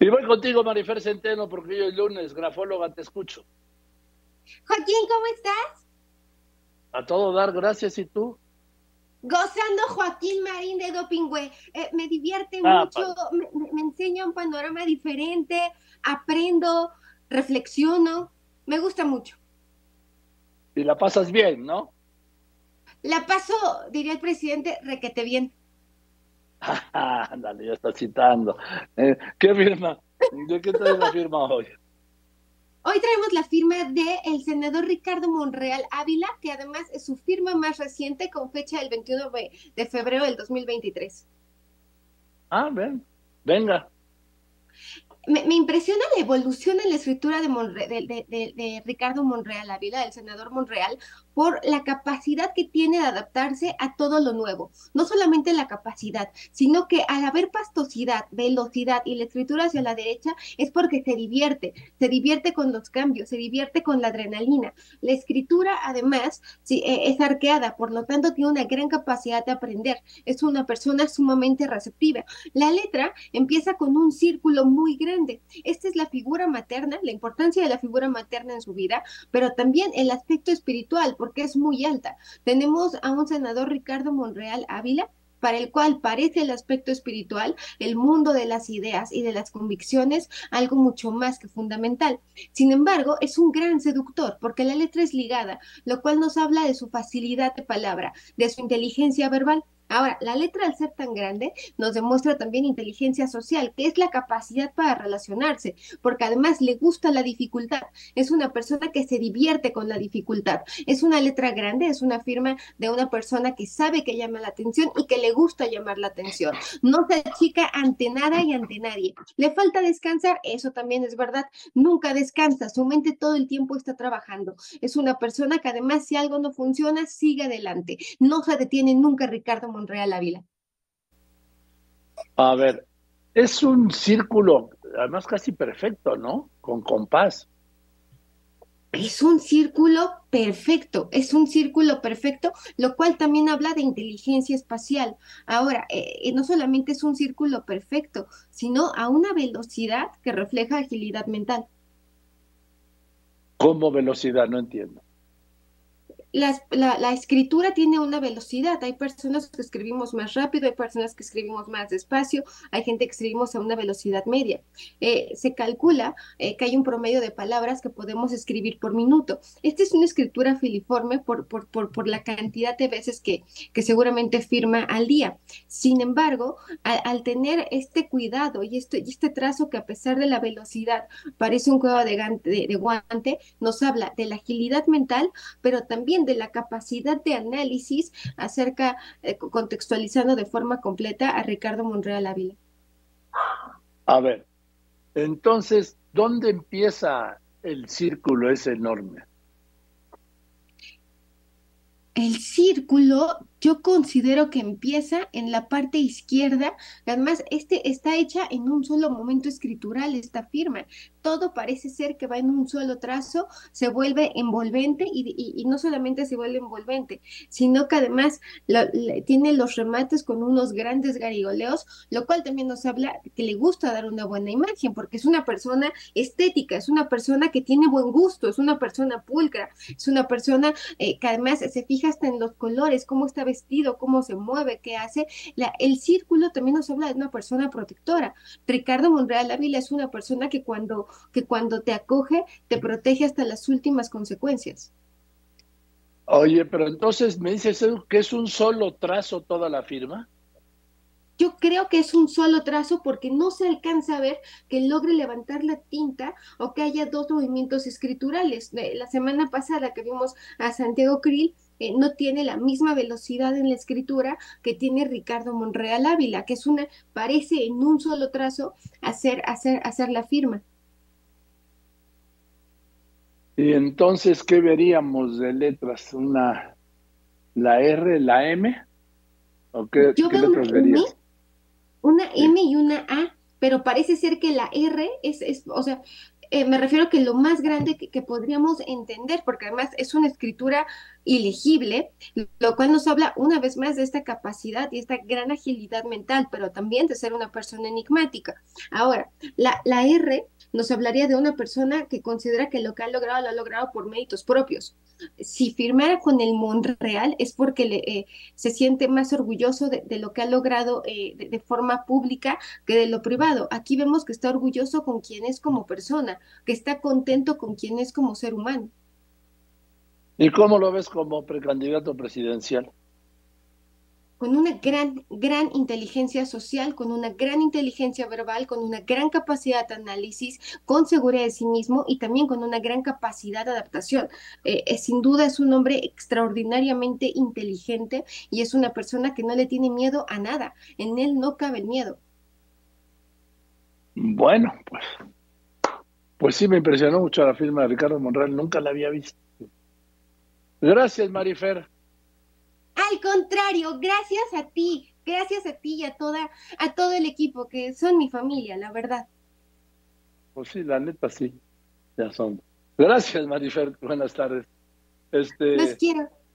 Y voy contigo, Marifer Centeno, porque yo el lunes, grafóloga, te escucho. Joaquín, ¿cómo estás? A todo dar, gracias. ¿Y tú? Gozando Joaquín Marín de Dopingüe. Eh, me divierte ah, mucho, me, me, enseña un panorama diferente, aprendo, reflexiono, me gusta mucho. Y la pasas bien, ¿no? La paso, diría el presidente, requete bien. Ándale, ya está citando. Eh, ¿Qué firma? ¿De qué trae la firma hoy? Hoy traemos la firma del el senador Ricardo Monreal Ávila, que además es su firma más reciente con fecha del 21 de febrero del 2023. Ah, ven, venga me, impresiona la evolución en la escritura de, Ricardo Monreal Ávila, del senador Monreal, por la capacidad que tiene de adaptarse a todo lo nuevo. No solamente la capacidad, sino que al haber pastosidad, velocidad y la escritura hacia la derecha es porque se divierte, se divierte con los cambios, se divierte con la adrenalina. La escritura, además, eh, es arqueada, por lo tanto tiene una gran capacidad de aprender. Es una persona sumamente receptiva. La letra empieza con un círculo muy grande esta es la figura materna, la importancia de la figura materna en su vida, pero también el aspecto espiritual, porque es muy alta. Tenemos a un senador Ricardo Monreal Ávila, para el cual parece el aspecto espiritual, el mundo de las ideas y de las convicciones, algo mucho más que fundamental. Sin embargo, es un gran seductor porque la letra es ligada, lo cual nos habla de su facilidad de palabra, de su inteligencia verbal. Ahora, la letra al ser tan grande nos demuestra también inteligencia social, que es la capacidad para relacionarse, porque además le gusta la dificultad. Es una persona que se divierte con la dificultad. Es una letra grande, es una firma de una persona que sabe que llama la atención y que le gusta llamar la atención. No se achica ante nada y ante nadie. Le falta descansar, eso también es verdad. Nunca descansa, su mente todo el tiempo está trabajando. Es una persona que además si algo no funciona, sigue adelante. No se detiene nunca Ricardo Real Ávila? A ver, es un círculo, además casi perfecto, ¿no? Con compás. Es un círculo perfecto, es un círculo perfecto, lo cual también habla de inteligencia espacial. Ahora, eh, no solamente es un círculo perfecto, sino a una velocidad que refleja agilidad mental. ¿Cómo velocidad? No entiendo la, escritura tiene una velocidad. Hay personas que escribimos más rápido, hay personas que escribimos más despacio, hay gente que escribimos a una velocidad media. Eh, se calcula eh, que hay un promedio de palabras que podemos escribir por minuto. Esta es una escritura filiforme por, por, por, la cantidad de veces que, que, seguramente firma al día. Sin embargo, al tener este cuidado y este, y este trazo que a pesar de la velocidad parece un juego de, de guante, nos habla de la agilidad mental, pero también de la capacidad de análisis acerca, eh, contextualizando de forma completa a Ricardo Monreal Ávila. A ver, entonces, ¿dónde empieza el círculo ese enorme? El círculo yo considero que empieza en la parte izquierda, además este está hecha en un solo momento escritural esta firma, todo parece ser que va en un solo trazo, se vuelve envolvente y, no solamente se vuelve envolvente, sino que además tiene los remates con unos grandes garigoleos, lo cual también nos habla que le gusta dar una buena imagen, porque es una persona estética, es una persona que tiene buen gusto, es una persona pulcra, es una persona eh, que además se fija hasta en los colores, cómo está vestido, cómo se mueve, qué hace. La, el círculo también nos habla de una persona protectora. Ricardo Monreal Ávila es una persona que cuando, que cuando te acoge, te protege hasta las últimas consecuencias. Oye, pero entonces me dices que es un solo trazo toda la firma. Yo creo que es un solo trazo porque no se alcanza a ver que logre levantar la tinta o que haya dos movimientos escriturales. La semana pasada que vimos a Santiago Krill, eh, no tiene la misma velocidad en la escritura que tiene Ricardo Monreal Ávila, que es una, parece en un solo trazo hacer, hacer, hacer la firma. Y entonces, ¿qué veríamos de letras? ¿Una, la R, la M? ¿O qué, Yo veo una, una M y una A, pero parece ser que la R es, es o sea, eh, me refiero que lo más grande que, podríamos entender, porque además es una escritura ilegible, lo cual nos habla una vez más de esta capacidad y esta gran agilidad mental, pero también de ser una persona enigmática. Ahora, la R nos hablaría de una persona que considera que lo que ha logrado lo ha logrado por méritos propios. Si firmara con el Monreal es porque le, eh, se siente más orgulloso de, lo que ha logrado eh, de, forma pública que de lo privado. Aquí vemos que está orgulloso con quien es como persona, que está contento con quien es como ser humano. ¿Y cómo lo ves como precandidato presidencial? Con una gran, gran inteligencia social, con una gran inteligencia verbal, con una gran capacidad de análisis, con seguridad de sí mismo y también con una gran capacidad de adaptación. Eh, eh, sin duda es un hombre extraordinariamente inteligente y es una persona que no le tiene miedo a nada. En él no cabe el miedo. Bueno, pues, pues sí me impresionó mucho la firma de Ricardo Monreal, nunca la había visto. Gracias, Marifer. Al contrario, gracias a ti, gracias a ti y a toda, a todo el equipo que son mi familia, la verdad. Pues sí, la neta sí, ya son. Gracias, Marifer, buenas tardes. Este, Los quiero.